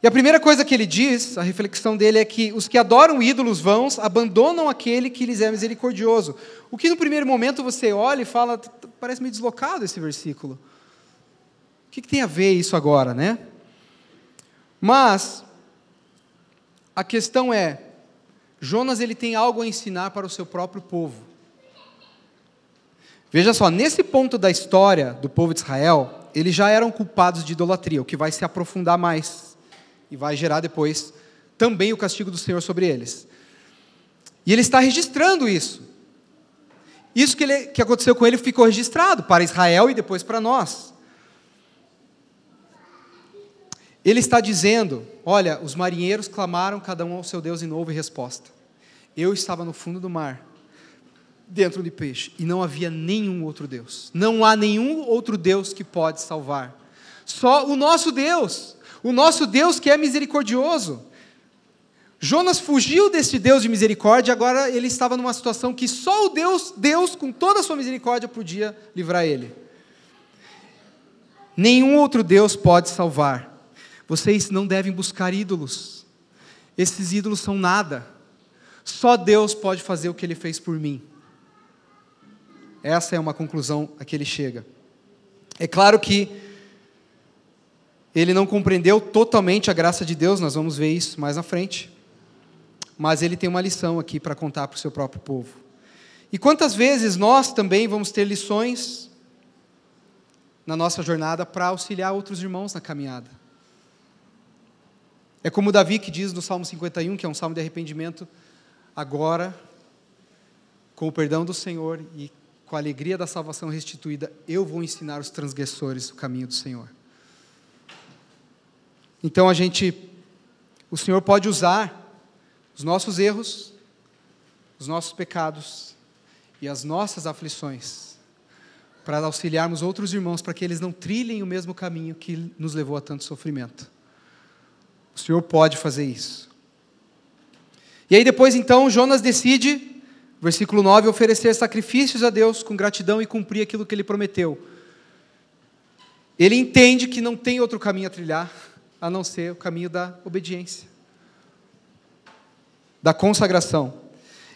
Speaker 2: E a primeira coisa que ele diz, a reflexão dele é que os que adoram ídolos vãos abandonam aquele que lhes é misericordioso. O que no primeiro momento você olha e fala, parece meio deslocado esse versículo. O que, que tem a ver isso agora, né? Mas a questão é, Jonas ele tem algo a ensinar para o seu próprio povo. Veja só, nesse ponto da história do povo de Israel, eles já eram culpados de idolatria, o que vai se aprofundar mais e vai gerar depois também o castigo do Senhor sobre eles. E ele está registrando isso. Isso que, ele, que aconteceu com ele ficou registrado para Israel e depois para nós. Ele está dizendo: Olha, os marinheiros clamaram cada um ao seu Deus em novo e resposta. Eu estava no fundo do mar, dentro de peixe, e não havia nenhum outro Deus. Não há nenhum outro Deus que pode salvar. Só o nosso Deus. O nosso Deus que é misericordioso. Jonas fugiu deste Deus de misericórdia, agora ele estava numa situação que só o Deus, Deus, com toda a sua misericórdia, podia livrar ele. Nenhum outro Deus pode salvar. Vocês não devem buscar ídolos. Esses ídolos são nada. Só Deus pode fazer o que ele fez por mim. Essa é uma conclusão a que ele chega. É claro que ele não compreendeu totalmente a graça de Deus, nós vamos ver isso mais na frente. Mas ele tem uma lição aqui para contar para o seu próprio povo. E quantas vezes nós também vamos ter lições na nossa jornada para auxiliar outros irmãos na caminhada? É como Davi que diz no Salmo 51, que é um salmo de arrependimento, agora, com o perdão do Senhor e com a alegria da salvação restituída, eu vou ensinar os transgressores o caminho do Senhor. Então a gente, o Senhor pode usar os nossos erros, os nossos pecados e as nossas aflições para auxiliarmos outros irmãos para que eles não trilhem o mesmo caminho que nos levou a tanto sofrimento. O Senhor pode fazer isso. E aí depois então Jonas decide Versículo 9: oferecer sacrifícios a Deus com gratidão e cumprir aquilo que ele prometeu. Ele entende que não tem outro caminho a trilhar a não ser o caminho da obediência, da consagração.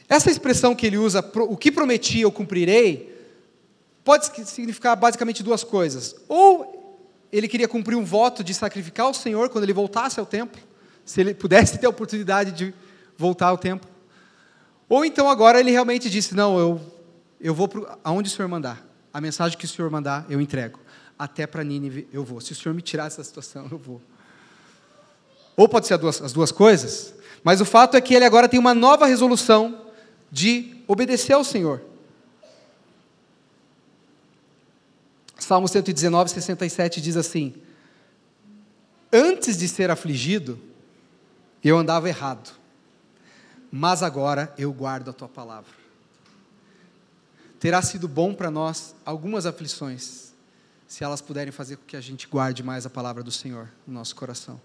Speaker 2: Essa expressão que ele usa, o que prometi eu cumprirei, pode significar basicamente duas coisas. Ou ele queria cumprir um voto de sacrificar ao Senhor quando ele voltasse ao templo, se ele pudesse ter a oportunidade de voltar ao templo. Ou então agora ele realmente disse: Não, eu, eu vou para aonde o senhor mandar. A mensagem que o senhor mandar, eu entrego. Até para Nínive eu vou. Se o senhor me tirar dessa situação, eu vou. Ou pode ser as duas, as duas coisas, mas o fato é que ele agora tem uma nova resolução de obedecer ao Senhor. Salmo 119, 67 diz assim: Antes de ser afligido, eu andava errado mas agora eu guardo a tua palavra. Terá sido bom para nós algumas aflições, se elas puderem fazer com que a gente guarde mais a palavra do Senhor no nosso coração.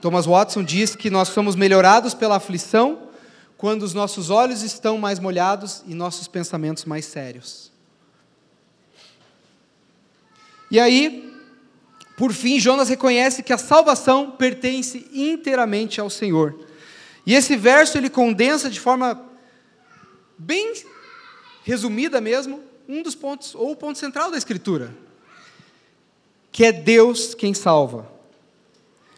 Speaker 2: Thomas Watson diz que nós somos melhorados pela aflição quando os nossos olhos estão mais molhados e nossos pensamentos mais sérios. E aí, por fim, Jonas reconhece que a salvação pertence inteiramente ao Senhor. E esse verso ele condensa de forma bem resumida mesmo um dos pontos ou o ponto central da escritura, que é Deus quem salva.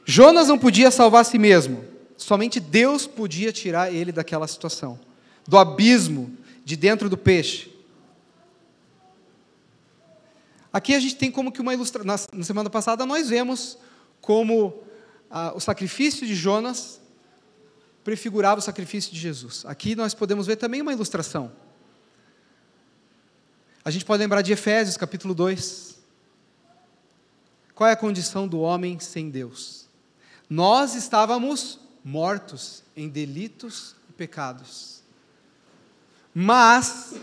Speaker 2: Jonas não podia salvar a si mesmo, somente Deus podia tirar ele daquela situação, do abismo de dentro do peixe. Aqui a gente tem como que uma ilustração. Na semana passada nós vemos como ah, o sacrifício de Jonas prefigurava o sacrifício de Jesus. Aqui nós podemos ver também uma ilustração. A gente pode lembrar de Efésios capítulo 2. Qual é a condição do homem sem Deus? Nós estávamos mortos em delitos e pecados. Mas,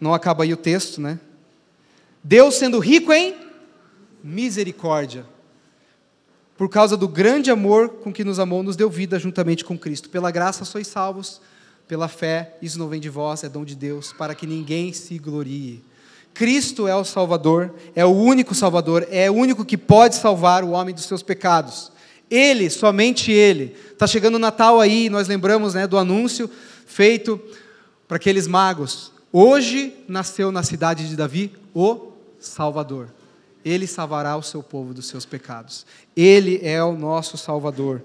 Speaker 2: não acaba aí o texto, né? Deus sendo rico em misericórdia, por causa do grande amor com que nos amou, nos deu vida juntamente com Cristo. Pela graça sois salvos, pela fé, isso não vem de vós, é dom de Deus, para que ninguém se glorie. Cristo é o Salvador, é o único Salvador, é o único que pode salvar o homem dos seus pecados. Ele, somente Ele. Está chegando o Natal aí, nós lembramos né, do anúncio feito para aqueles magos. Hoje nasceu na cidade de Davi o Salvador. Ele salvará o seu povo dos seus pecados. Ele é o nosso Salvador.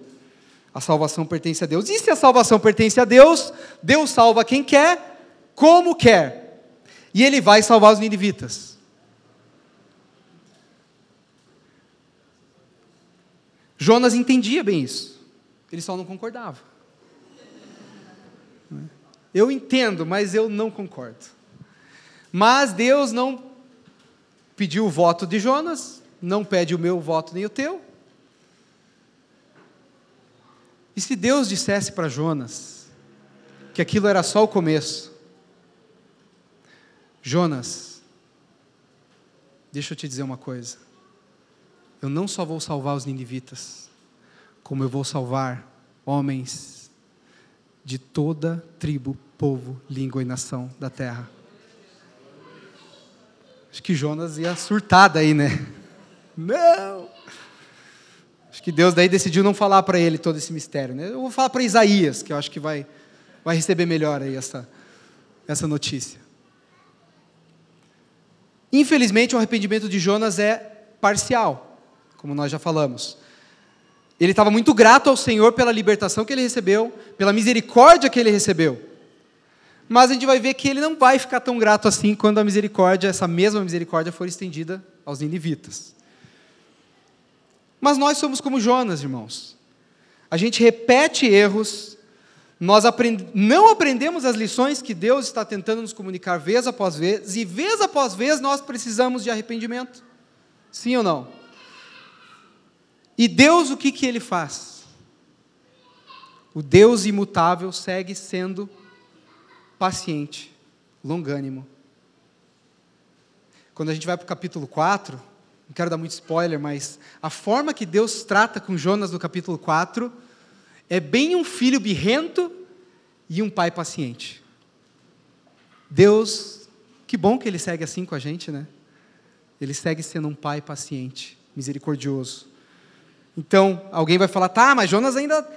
Speaker 2: A salvação pertence a Deus. E se a salvação pertence a Deus, Deus salva quem quer, como quer. E Ele vai salvar os ninivitas. Jonas entendia bem isso. Ele só não concordava. Eu entendo, mas eu não concordo. Mas Deus não pediu o voto de Jonas, não pede o meu voto nem o teu. E se Deus dissesse para Jonas que aquilo era só o começo, Jonas, deixa eu te dizer uma coisa. Eu não só vou salvar os ninivitas, como eu vou salvar homens de toda tribo, povo, língua e nação da terra. Acho que Jonas ia surtar daí, né? Não! Acho que Deus daí decidiu não falar para ele todo esse mistério, né? Eu vou falar para Isaías, que eu acho que vai, vai receber melhor aí essa, essa notícia. Infelizmente, o arrependimento de Jonas é parcial, como nós já falamos. Ele estava muito grato ao Senhor pela libertação que ele recebeu, pela misericórdia que ele recebeu. Mas a gente vai ver que ele não vai ficar tão grato assim quando a misericórdia, essa mesma misericórdia, for estendida aos ninivitas. Mas nós somos como Jonas, irmãos. A gente repete erros, nós aprend... não aprendemos as lições que Deus está tentando nos comunicar vez após vez, e vez após vez nós precisamos de arrependimento. Sim ou não? E Deus, o que, que Ele faz? O Deus imutável segue sendo paciente, longânimo. Quando a gente vai para o capítulo 4, não quero dar muito spoiler, mas a forma que Deus trata com Jonas no capítulo 4 é bem um filho birrento e um pai paciente. Deus, que bom que ele segue assim com a gente, né? Ele segue sendo um pai paciente, misericordioso. Então, alguém vai falar, tá, mas Jonas ainda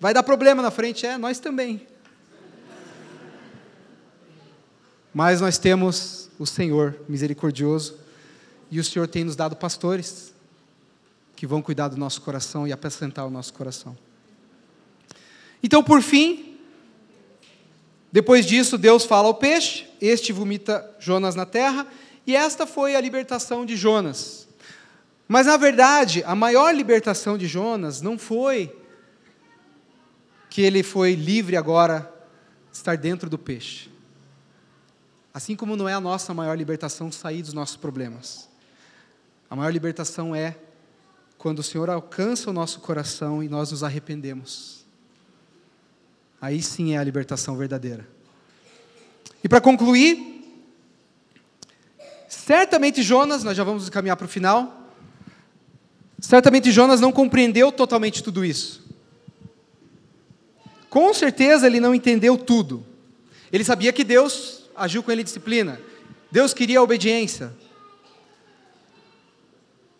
Speaker 2: vai dar problema na frente. É, nós também. Mas nós temos o Senhor misericordioso e o Senhor tem nos dado pastores que vão cuidar do nosso coração e apresentar o nosso coração. Então, por fim, depois disso, Deus fala ao peixe, este vomita Jonas na terra, e esta foi a libertação de Jonas. Mas, na verdade, a maior libertação de Jonas não foi que ele foi livre agora de estar dentro do peixe. Assim como não é a nossa maior libertação sair dos nossos problemas. A maior libertação é quando o Senhor alcança o nosso coração e nós nos arrependemos. Aí sim é a libertação verdadeira. E para concluir, certamente Jonas, nós já vamos caminhar para o final. Certamente Jonas não compreendeu totalmente tudo isso. Com certeza ele não entendeu tudo. Ele sabia que Deus agiu com ele disciplina. Deus queria a obediência.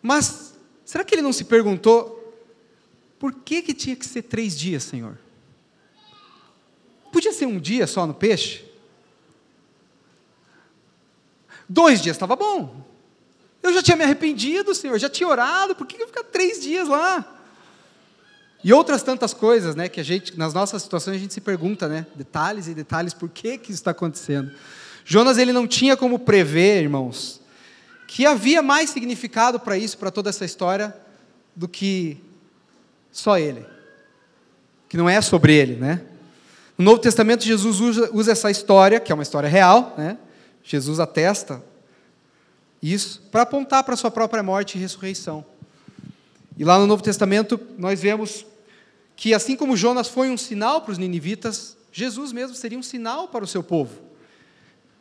Speaker 2: Mas será que ele não se perguntou por que, que tinha que ser três dias, Senhor? Podia ser um dia só no peixe? Dois dias estava bom. Eu já tinha me arrependido, Senhor, já tinha orado, por que eu ficar três dias lá? E outras tantas coisas, né, que a gente, nas nossas situações, a gente se pergunta, né, detalhes e detalhes, por que que isso está acontecendo? Jonas, ele não tinha como prever, irmãos, que havia mais significado para isso, para toda essa história, do que só ele. Que não é sobre ele, né? No Novo Testamento, Jesus usa, usa essa história, que é uma história real, né? Jesus atesta isso, para apontar para a sua própria morte e ressurreição. E lá no Novo Testamento, nós vemos que, assim como Jonas foi um sinal para os ninivitas, Jesus mesmo seria um sinal para o seu povo.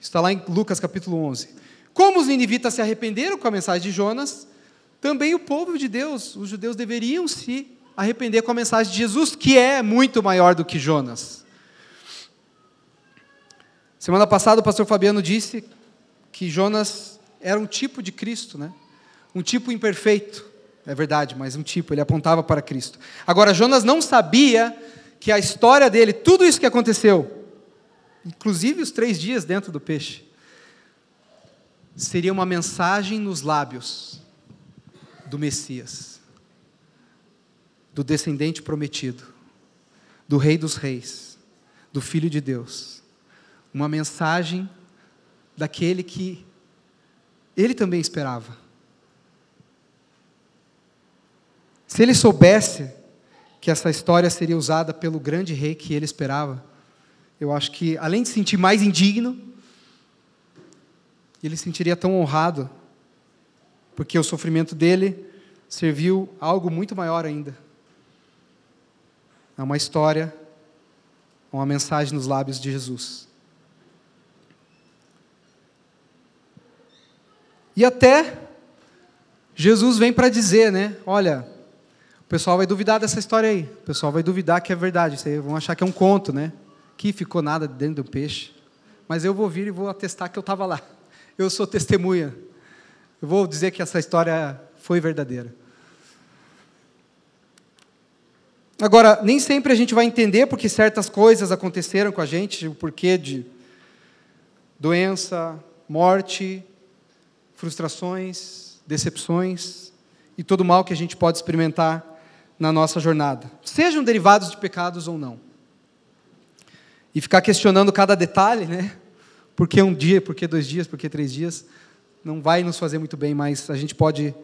Speaker 2: Está lá em Lucas capítulo 11. Como os ninivitas se arrependeram com a mensagem de Jonas, também o povo de Deus, os judeus deveriam se arrepender com a mensagem de Jesus, que é muito maior do que Jonas. Semana passada o pastor Fabiano disse que Jonas era um tipo de Cristo, né? Um tipo imperfeito. É verdade, mas um tipo, ele apontava para Cristo. Agora Jonas não sabia que a história dele, tudo isso que aconteceu, inclusive os três dias dentro do peixe, seria uma mensagem nos lábios do Messias, do descendente prometido, do Rei dos Reis, do Filho de Deus. Uma mensagem daquele que ele também esperava. Se ele soubesse que essa história seria usada pelo grande rei que ele esperava, eu acho que, além de se sentir mais indigno, ele se sentiria tão honrado, porque o sofrimento dele serviu a algo muito maior ainda. É uma história, uma mensagem nos lábios de Jesus. E até Jesus vem para dizer, né? Olha, O pessoal vai duvidar dessa história aí. O pessoal vai duvidar que é verdade. Vocês vão achar que é um conto, né? Que ficou nada dentro do peixe. Mas eu vou vir e vou atestar que eu estava lá. Eu sou testemunha. Eu vou dizer que essa história foi verdadeira. Agora, nem sempre a gente vai entender porque certas coisas aconteceram com a gente, o porquê de doença, morte, frustrações, decepções e todo o mal que a gente pode experimentar na nossa jornada, sejam derivados de pecados ou não. E ficar questionando cada detalhe, né? Por que um dia, por que dois dias, por que três dias, não vai nos fazer muito bem, mas a gente pode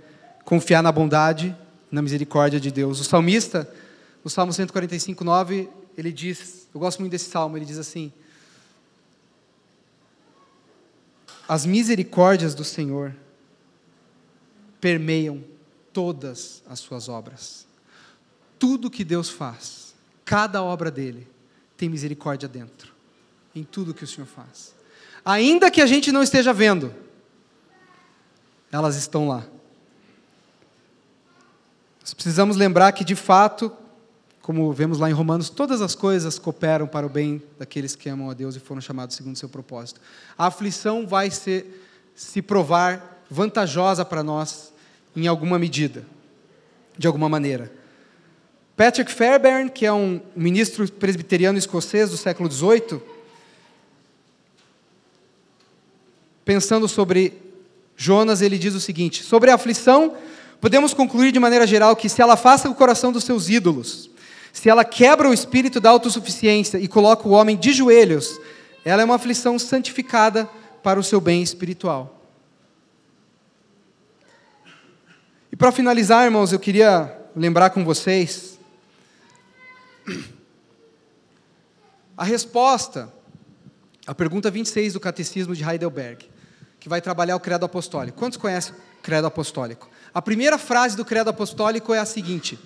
Speaker 2: confiar na bondade, na misericórdia de Deus. O salmista, no Salmo 145, 9, ele diz, eu gosto muito desse salmo, ele diz assim: As misericórdias do Senhor permeiam todas as suas obras. Tudo que Deus faz, cada obra dele, tem misericórdia dentro, em tudo que o Senhor faz. Ainda que a gente não esteja vendo, elas estão lá. Nós precisamos lembrar que, de fato, como vemos lá em Romanos, todas as coisas cooperam para o bem daqueles que amam a Deus e foram chamados segundo o seu propósito. A aflição vai ser, se provar vantajosa para nós em alguma medida, de alguma maneira. Patrick Fairbairn, que é um ministro presbiteriano escocês do século XVIII, pensando sobre Jonas, ele diz o seguinte: sobre a aflição, podemos concluir de maneira geral que se ela afasta o coração dos seus ídolos, se ela quebra o espírito da autossuficiência e coloca o homem de joelhos, ela é uma aflição santificada para o seu bem espiritual. E para finalizar, irmãos, eu queria lembrar com vocês a resposta à pergunta 26 do Catecismo de Heidelberg, que vai trabalhar o credo apostólico. Quantos conhecem o credo apostólico? A primeira frase do credo apostólico é a seguinte: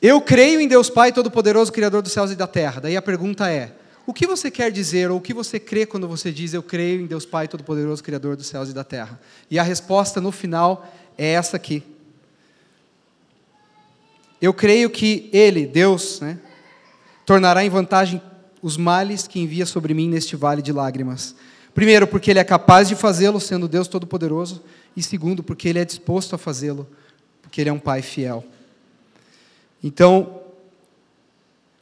Speaker 2: eu creio em Deus Pai Todo-Poderoso, Criador dos céus e da terra. Daí a pergunta é: o que você quer dizer ou o que você crê quando você diz eu creio em Deus Pai Todo-Poderoso, Criador dos céus e da terra? E a resposta no final é essa aqui. Eu creio que Ele, Deus, né, tornará em vantagem os males que envia sobre mim neste vale de lágrimas. Primeiro, porque Ele é capaz de fazê-lo, sendo Deus Todo-Poderoso. E segundo, porque Ele é disposto a fazê-lo, porque Ele é um Pai fiel. Então,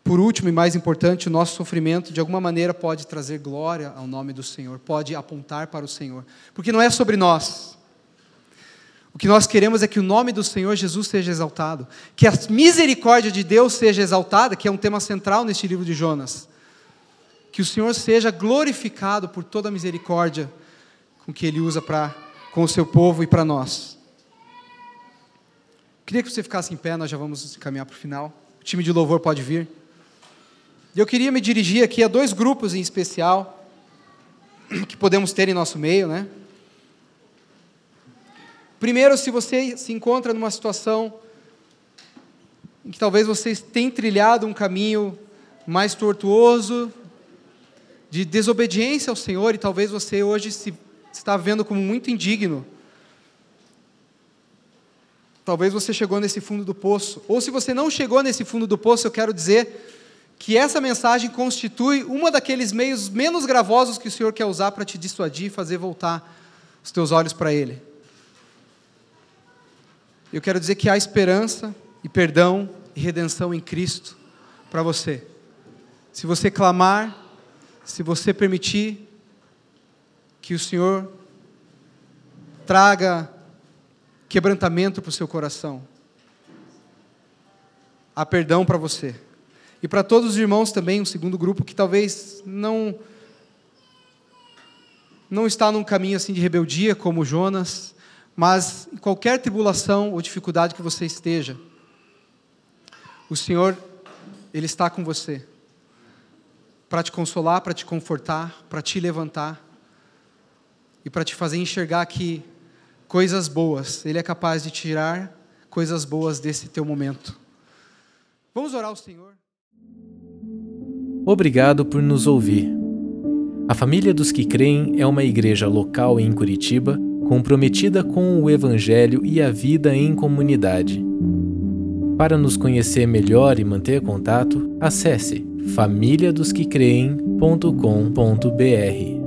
Speaker 2: por último e mais importante, o nosso sofrimento de alguma maneira pode trazer glória ao nome do Senhor, pode apontar para o Senhor, porque não é sobre nós. O que nós queremos é que o nome do Senhor Jesus seja exaltado, que a misericórdia de Deus seja exaltada, que é um tema central neste livro de Jonas. Que o Senhor seja glorificado por toda a misericórdia com que Ele usa para com o seu povo e para nós. Queria que você ficasse em pé, nós já vamos caminhar para o final. O time de louvor pode vir. Eu queria me dirigir aqui a dois grupos em especial [clears throat] que podemos ter em nosso meio, né? Primeiro, se você se encontra numa situação em que talvez você tenha trilhado um caminho mais tortuoso, de desobediência ao Senhor, e talvez você hoje se está vendo como muito indigno Talvez você chegou nesse fundo do poço. Ou se você não chegou nesse fundo do poço, eu quero dizer que essa mensagem constitui uma daqueles meios menos gravosos que o Senhor quer usar para te dissuadir e fazer voltar os teus olhos para Ele. Eu quero dizer que há esperança e perdão e redenção em Cristo para você. Se você clamar, se você permitir que o Senhor traga quebrantamento para o seu coração. Há perdão para você. E para todos os irmãos também, um segundo grupo que talvez não não está num caminho assim de rebeldia como Jonas, mas em qualquer tribulação ou dificuldade que você esteja, o Senhor ele está com você para te consolar, para te confortar, para te levantar e para te fazer enxergar que coisas boas. Ele é capaz de tirar coisas boas desse teu momento. Vamos orar ao Senhor.
Speaker 1: Obrigado por nos ouvir. A Família dos que Creem é uma igreja local em Curitiba, comprometida com o Evangelho e a vida em comunidade. Para nos conhecer melhor e manter contato, acesse famíliadosquecreem.com.br.